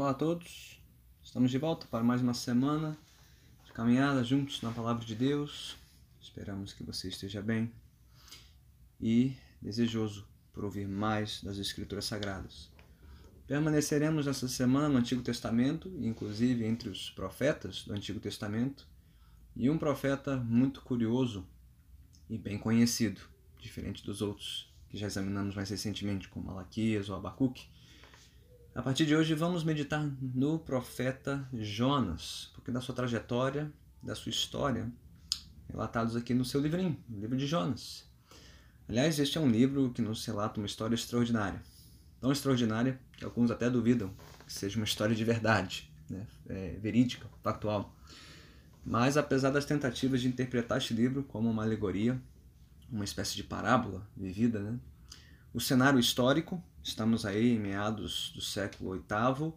Olá a todos, estamos de volta para mais uma semana de caminhada juntos na Palavra de Deus. Esperamos que você esteja bem e desejoso por ouvir mais das Escrituras Sagradas. Permaneceremos essa semana no Antigo Testamento, inclusive entre os profetas do Antigo Testamento, e um profeta muito curioso e bem conhecido, diferente dos outros que já examinamos mais recentemente, como Malaquias ou Abacuque a partir de hoje vamos meditar no profeta Jonas, porque da sua trajetória, da sua história, relatados aqui no seu livrinho, o livro de Jonas. Aliás, este é um livro que nos relata uma história extraordinária. Tão extraordinária que alguns até duvidam que seja uma história de verdade, né? é, verídica, factual. Mas apesar das tentativas de interpretar este livro como uma alegoria, uma espécie de parábola vivida, né? o cenário histórico Estamos aí em meados do século VIII,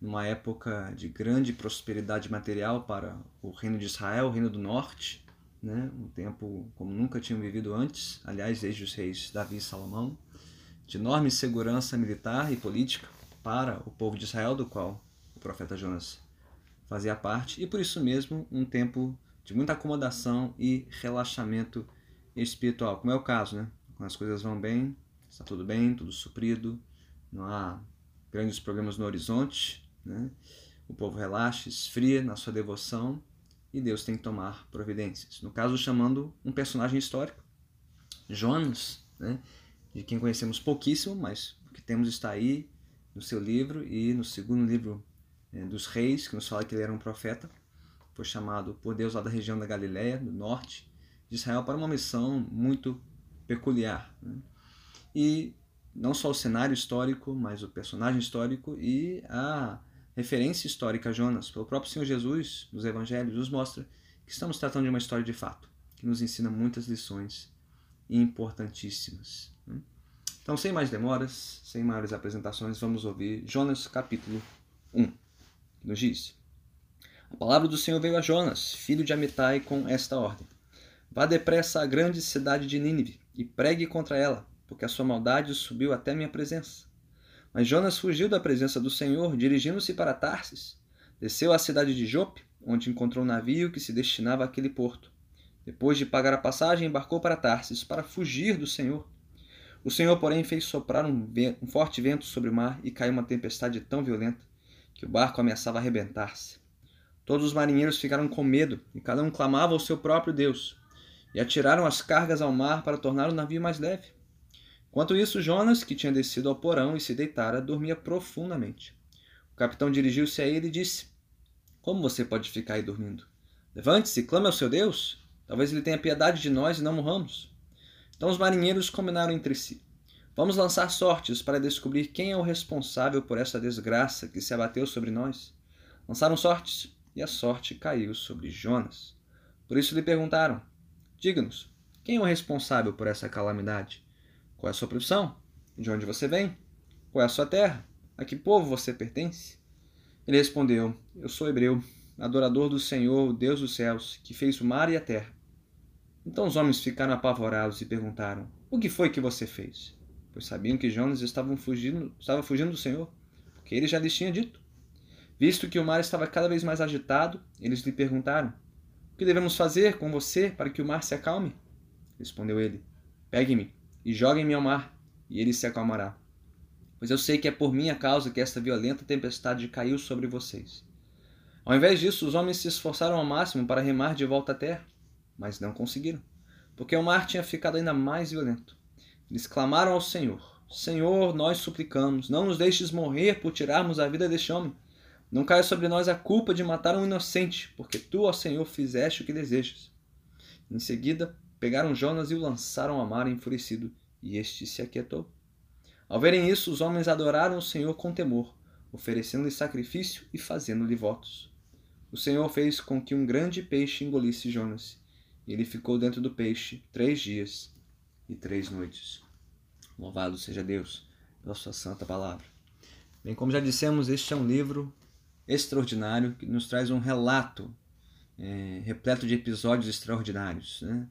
numa época de grande prosperidade material para o reino de Israel, o reino do norte, né? um tempo como nunca tinham vivido antes, aliás, desde os reis Davi e Salomão, de enorme segurança militar e política para o povo de Israel, do qual o profeta Jonas fazia parte, e por isso mesmo um tempo de muita acomodação e relaxamento espiritual, como é o caso, né? Quando as coisas vão bem, está tudo bem, tudo suprido, não há grandes problemas no horizonte, né? o povo relaxa, esfria na sua devoção e Deus tem que tomar providências. No caso, chamando um personagem histórico, Jonas, né? de quem conhecemos pouquíssimo, mas o que temos está aí no seu livro e no segundo livro é, dos reis, que nos fala que ele era um profeta, foi chamado por Deus lá da região da Galiléia, do norte de Israel, para uma missão muito peculiar. Né? E não só o cenário histórico, mas o personagem histórico e a referência histórica a Jonas, pelo próprio Senhor Jesus, nos evangelhos, nos mostra que estamos tratando de uma história de fato, que nos ensina muitas lições importantíssimas. Né? Então, sem mais demoras, sem maiores apresentações, vamos ouvir Jonas capítulo 1, que nos diz: A palavra do Senhor veio a Jonas, filho de Amitai, com esta ordem: Vá depressa à grande cidade de Nínive e pregue contra ela porque a sua maldade subiu até minha presença. Mas Jonas fugiu da presença do Senhor, dirigindo-se para Tarsis. Desceu à cidade de Jope, onde encontrou um navio que se destinava àquele porto. Depois de pagar a passagem, embarcou para Tarsis para fugir do Senhor. O Senhor, porém, fez soprar um, vento, um forte vento sobre o mar e caiu uma tempestade tão violenta que o barco ameaçava arrebentar-se. Todos os marinheiros ficaram com medo e cada um clamava ao seu próprio Deus. E atiraram as cargas ao mar para tornar o navio mais leve. Enquanto isso, Jonas, que tinha descido ao porão e se deitara, dormia profundamente. O capitão dirigiu-se a ele e disse: Como você pode ficar aí dormindo? Levante-se, clame ao seu Deus. Talvez ele tenha piedade de nós e não morramos. Então os marinheiros combinaram entre si: Vamos lançar sortes para descobrir quem é o responsável por essa desgraça que se abateu sobre nós. Lançaram sortes e a sorte caiu sobre Jonas. Por isso lhe perguntaram: Diga-nos, quem é o responsável por essa calamidade? Qual é a sua profissão? De onde você vem? Qual é a sua terra? A que povo você pertence? Ele respondeu: Eu sou hebreu, adorador do Senhor, Deus dos céus, que fez o mar e a terra. Então os homens ficaram apavorados e perguntaram: O que foi que você fez? Pois sabiam que Jonas estava fugindo, estava fugindo do Senhor, porque ele já lhes tinha dito. Visto que o mar estava cada vez mais agitado, eles lhe perguntaram: O que devemos fazer com você para que o mar se acalme? Respondeu ele: Pegue-me e joguem-me ao mar, e ele se acalmará. Pois eu sei que é por minha causa que esta violenta tempestade caiu sobre vocês. Ao invés disso, os homens se esforçaram ao máximo para remar de volta à terra, mas não conseguiram, porque o mar tinha ficado ainda mais violento. Eles clamaram ao Senhor: Senhor, nós suplicamos, não nos deixes morrer por tirarmos a vida deste homem. Não caia sobre nós a culpa de matar um inocente, porque tu, ó Senhor, fizeste o que desejas. Em seguida, pegaram Jonas e o lançaram ao mar enfurecido, e este se aquietou. Ao verem isso, os homens adoraram o Senhor com temor, oferecendo-lhe sacrifício e fazendo-lhe votos. O Senhor fez com que um grande peixe engolisse Jonas, e ele ficou dentro do peixe três dias e três noites. Louvado seja Deus pela sua santa palavra. Bem, como já dissemos, este é um livro extraordinário que nos traz um relato é, repleto de episódios extraordinários. Né?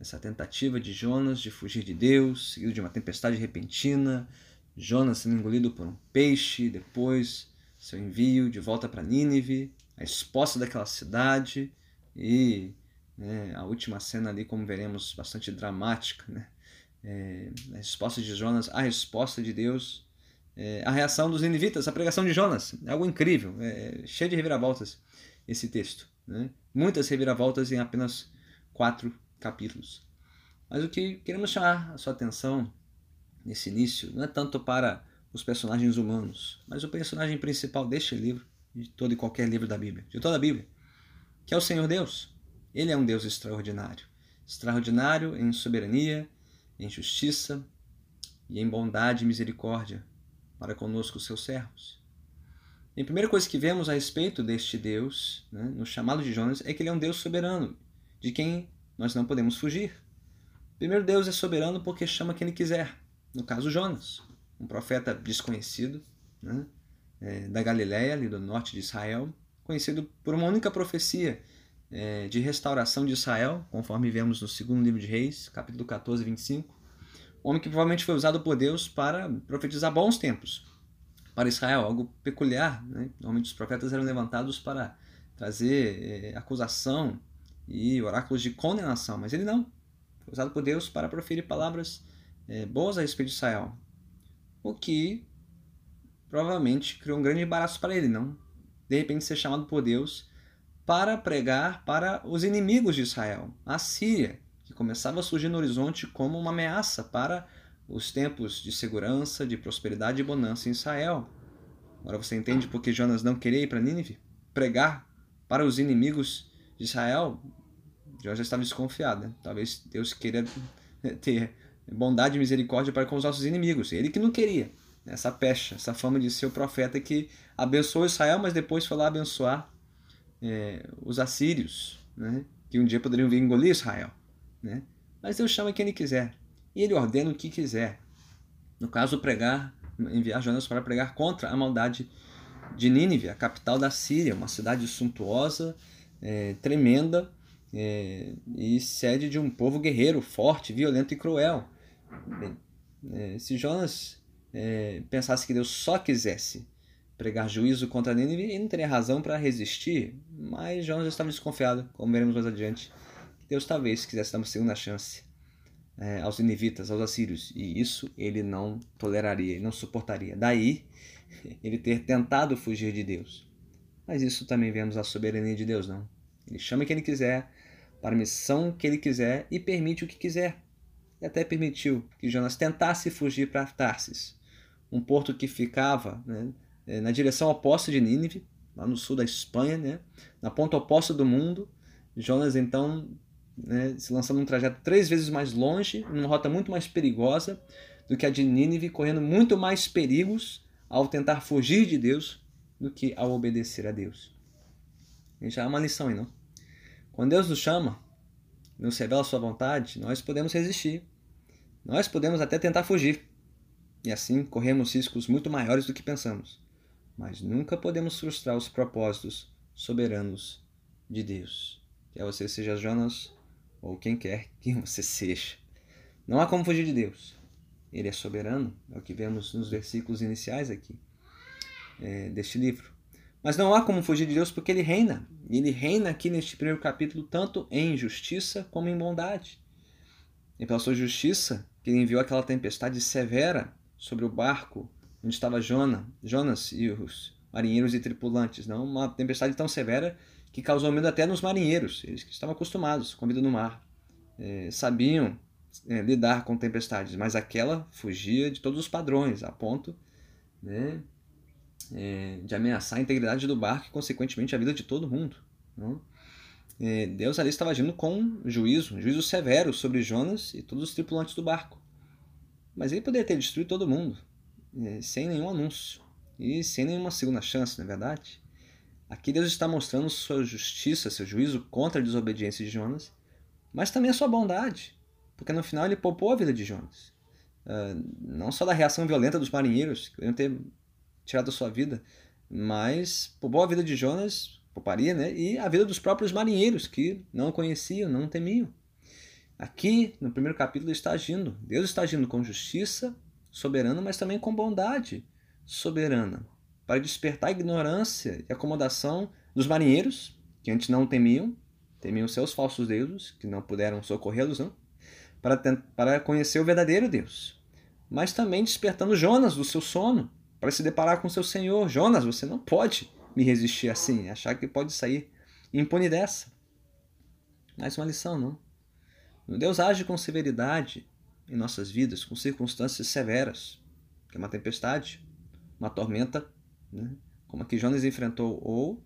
Essa tentativa de Jonas de fugir de Deus, seguido de uma tempestade repentina, Jonas sendo engolido por um peixe, depois seu envio de volta para Nínive, a exposta daquela cidade e né, a última cena ali, como veremos, bastante dramática, né? É, a resposta de Jonas, a resposta de Deus, é, a reação dos ninivitas, a pregação de Jonas, é algo incrível, é, cheio de reviravoltas esse texto, né? muitas reviravoltas em apenas quatro capítulos. Mas o que queremos chamar a sua atenção nesse início não é tanto para os personagens humanos, mas o personagem principal deste livro, de todo e qualquer livro da Bíblia, de toda a Bíblia, que é o Senhor Deus. Ele é um Deus extraordinário, extraordinário em soberania, em justiça e em bondade e misericórdia para conosco, seus servos. E a primeira coisa que vemos a respeito deste Deus, né, no chamado de Jonas, é que ele é um Deus soberano, de quem nós não podemos fugir. Primeiro, Deus é soberano porque chama quem ele quiser. No caso, Jonas, um profeta desconhecido né, é, da Galiléia, ali do norte de Israel, conhecido por uma única profecia é, de restauração de Israel, conforme vemos no segundo livro de Reis, capítulo 14, 25. Um homem que provavelmente foi usado por Deus para profetizar bons tempos para Israel, algo peculiar. Né? Normalmente os profetas eram levantados para trazer é, acusação e oráculos de condenação, mas ele não. Foi usado por Deus para proferir palavras é, boas a respeito de Israel. O que provavelmente criou um grande embaraço para ele, não? De repente ser chamado por Deus para pregar para os inimigos de Israel, a Síria, que começava a surgir no horizonte como uma ameaça para os tempos de segurança, de prosperidade e bonança em Israel. Agora você entende por que Jonas não queria ir para Nínive? Pregar para os inimigos de Israel? Já estava desconfiado. Né? Talvez Deus queira ter bondade e misericórdia para com os nossos inimigos. Ele que não queria. Essa pecha, essa fama de ser o profeta que abençoou Israel, mas depois foi lá abençoar é, os assírios, né? que um dia poderiam vir engolir Israel. Né? Mas Deus chama quem Ele quiser. E Ele ordena o que quiser. No caso, pregar, enviar Jonas para pregar contra a maldade de Nínive, a capital da Síria, uma cidade suntuosa, é, tremenda é, e sede de um povo guerreiro, forte, violento e cruel. É, se Jonas é, pensasse que Deus só quisesse pregar juízo contra Nínive, ele não teria razão para resistir, mas Jonas estava desconfiado, como veremos mais adiante, que Deus talvez quisesse dar uma segunda chance é, aos ninivitas, aos assírios, e isso ele não toleraria, ele não suportaria. Daí ele ter tentado fugir de Deus. Mas isso também vemos a soberania de Deus, não? Ele chama quem ele quiser, para a missão que ele quiser e permite o que quiser. E até permitiu que Jonas tentasse fugir para Tarsis, um porto que ficava né, é, na direção oposta de Nínive, lá no sul da Espanha, né? na ponta oposta do mundo. Jonas então né, se lançando num trajeto três vezes mais longe, numa rota muito mais perigosa do que a de Nínive, correndo muito mais perigos ao tentar fugir de Deus do que ao obedecer a Deus. E já é uma lição aí, não? Quando Deus nos chama, nos revela a sua vontade, nós podemos resistir. Nós podemos até tentar fugir. E assim corremos riscos muito maiores do que pensamos mas nunca podemos frustrar os propósitos soberanos de Deus. Quer você seja Jonas ou quem quer que você seja. Não há como fugir de Deus. Ele é soberano, é o que vemos nos versículos iniciais aqui é, deste livro. Mas não há como fugir de Deus porque ele reina. Ele reina aqui neste primeiro capítulo tanto em justiça como em bondade. E pela sua justiça, que ele enviou aquela tempestade severa sobre o barco onde estava Jonas, Jonas e os marinheiros e tripulantes. Não uma tempestade tão severa que causou medo até nos marinheiros. Eles que estavam acostumados com a vida no mar, é, sabiam é, lidar com tempestades, mas aquela fugia de todos os padrões, a ponto né, é, de ameaçar a integridade do barco e, consequentemente, a vida de todo mundo. Não? É, Deus ali estava agindo com juízo, juízo severo sobre Jonas e todos os tripulantes do barco. Mas ele poderia ter destruído todo mundo, é, sem nenhum anúncio e sem nenhuma segunda chance, não é verdade? Aqui Deus está mostrando sua justiça, seu juízo contra a desobediência de Jonas, mas também a sua bondade, porque no final ele poupou a vida de Jonas. Uh, não só da reação violenta dos marinheiros, que iam ter tirado a sua vida, mas poupou a vida de Jonas, pouparia, né? E a vida dos próprios marinheiros, que não conheciam, não temiam. Aqui, no primeiro capítulo, ele está agindo. Deus está agindo com justiça soberana, mas também com bondade soberana. para despertar a ignorância e acomodação dos marinheiros, que antes não temiam, temiam seus falsos deuses, que não puderam socorrê-los, não, para, para conhecer o verdadeiro Deus. Mas também despertando Jonas do seu sono, para se deparar com seu Senhor. Jonas, você não pode me resistir assim, achar que pode sair impune dessa. Mais uma lição, não? Deus age com severidade em nossas vidas, com circunstâncias severas, que é uma tempestade, uma tormenta, né? como a que Jonas enfrentou, ou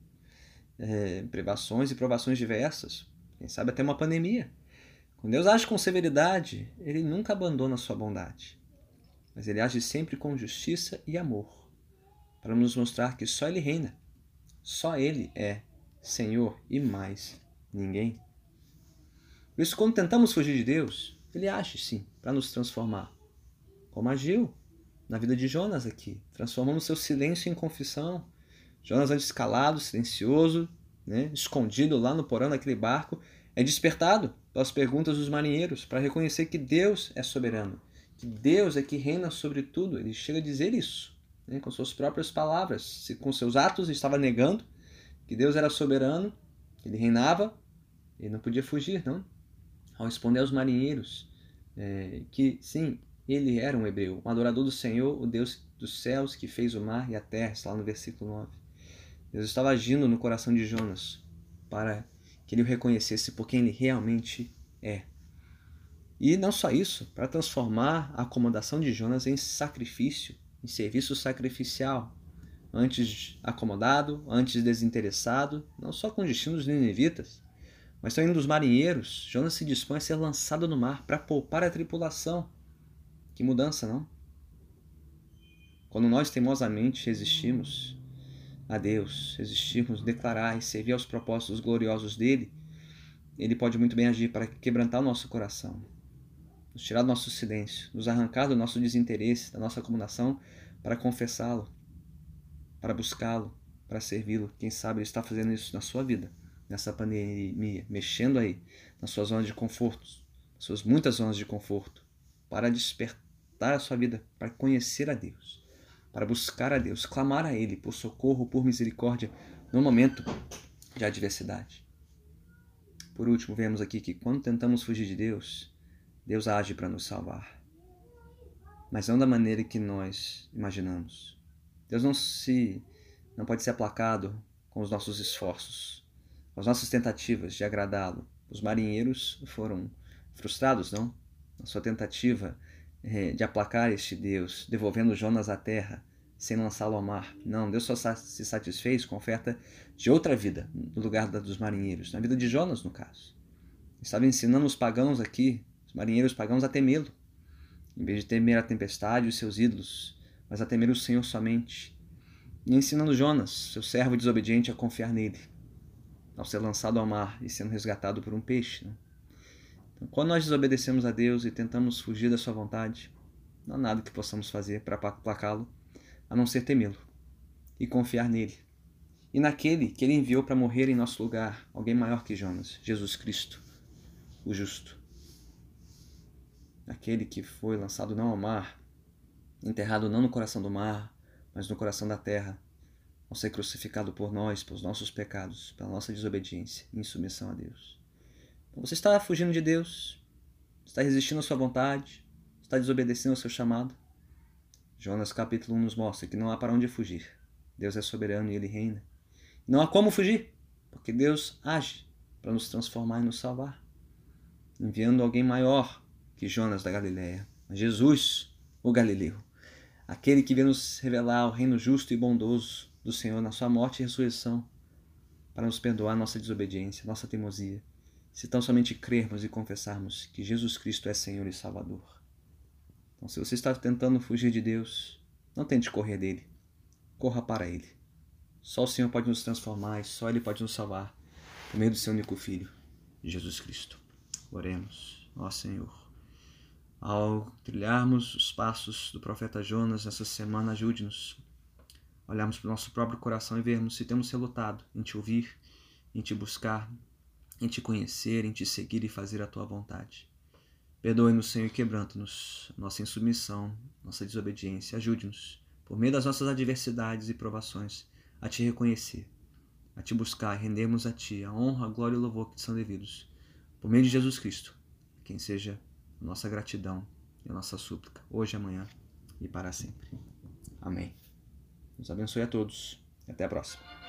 é, privações e provações diversas, quem sabe até uma pandemia. Quando Deus age com severidade, Ele nunca abandona a sua bondade, mas Ele age sempre com justiça e amor, para nos mostrar que só Ele reina, só Ele é Senhor e mais ninguém. Por isso, quando tentamos fugir de Deus, Ele age sim para nos transformar, como agiu na vida de Jonas aqui, transformando seu silêncio em confissão. Jonas, antes calado, silencioso, né, escondido lá no porão daquele barco, é despertado pelas perguntas dos marinheiros para reconhecer que Deus é soberano, que Deus é que reina sobre tudo. Ele chega a dizer isso né, com suas próprias palavras. Se com seus atos estava negando que Deus era soberano, que ele reinava, ele não podia fugir, não. Ao responder aos marinheiros é, que, sim, ele era um hebreu, um adorador do Senhor, o Deus dos céus que fez o mar e a terra, está lá no versículo 9. Deus estava agindo no coração de Jonas para que ele o reconhecesse por quem ele realmente é. E não só isso, para transformar a acomodação de Jonas em sacrifício, em serviço sacrificial, antes acomodado, antes desinteressado, não só com destinos ninivitas, mas também dos marinheiros. Jonas se dispõe a ser lançado no mar para poupar a tripulação que mudança, não? Quando nós teimosamente resistimos a Deus, resistimos, declarar e servir aos propósitos gloriosos dele, ele pode muito bem agir para quebrantar o nosso coração, nos tirar do nosso silêncio, nos arrancar do nosso desinteresse, da nossa acomodação, para confessá-lo, para buscá-lo, para servi-lo. Quem sabe ele está fazendo isso na sua vida, nessa pandemia, mexendo aí nas suas zonas de conforto, suas muitas zonas de conforto, para despertar a sua vida para conhecer a Deus, para buscar a Deus, clamar a Ele por socorro, por misericórdia no momento de adversidade. Por último, vemos aqui que quando tentamos fugir de Deus, Deus age para nos salvar. Mas não da maneira que nós imaginamos. Deus não se não pode ser aplacado com os nossos esforços, com as nossas tentativas de agradá-lo. Os marinheiros foram frustrados, não? Na sua tentativa é, de aplacar este Deus, devolvendo Jonas à terra, sem lançá-lo ao mar. Não, Deus só se satisfez com a oferta de outra vida, no lugar da dos marinheiros, na vida de Jonas, no caso. Estava ensinando os pagãos aqui, os marinheiros pagãos, a temê-lo, em vez de temer a tempestade e os seus ídolos, mas a temer o Senhor somente. E ensinando Jonas, seu servo desobediente, a confiar nele, ao ser lançado ao mar e sendo resgatado por um peixe. Né? Quando nós desobedecemos a Deus e tentamos fugir da sua vontade, não há nada que possamos fazer para placá-lo, a não ser temê-lo e confiar nele. E naquele que ele enviou para morrer em nosso lugar, alguém maior que Jonas, Jesus Cristo, o justo. Aquele que foi lançado não ao mar, enterrado não no coração do mar, mas no coração da terra, ao ser crucificado por nós, pelos nossos pecados, pela nossa desobediência e insubmissão a Deus. Então você está fugindo de Deus, está resistindo à sua vontade, está desobedecendo ao seu chamado. Jonas capítulo 1 nos mostra que não há para onde fugir. Deus é soberano e ele reina. Não há como fugir, porque Deus age para nos transformar e nos salvar, enviando alguém maior que Jonas da Galiléia, Jesus, o Galileu, aquele que veio nos revelar o reino justo e bondoso do Senhor na sua morte e ressurreição, para nos perdoar nossa desobediência, nossa teimosia se tão somente crermos e confessarmos que Jesus Cristo é Senhor e Salvador. Então, se você está tentando fugir de Deus, não tente correr dele. Corra para ele. Só o Senhor pode nos transformar e só ele pode nos salvar por meio do seu único filho, Jesus Cristo. Oremos, ó Senhor. Ao trilharmos os passos do profeta Jonas essa semana, ajude-nos. Olharmos para o nosso próprio coração e vermos se temos relutado em te ouvir, em te buscar, em te conhecer, em te seguir e fazer a tua vontade. Perdoe-nos, Senhor, e quebranta-nos nossa insubmissão, nossa desobediência. Ajude-nos por meio das nossas adversidades e provações, a Te reconhecer, a Te buscar e rendermos a Ti a honra, a glória e o louvor que te são devidos. Por meio de Jesus Cristo, quem seja nossa gratidão e a nossa súplica, hoje, amanhã e para sempre. Amém. Deus abençoe a todos até a próxima.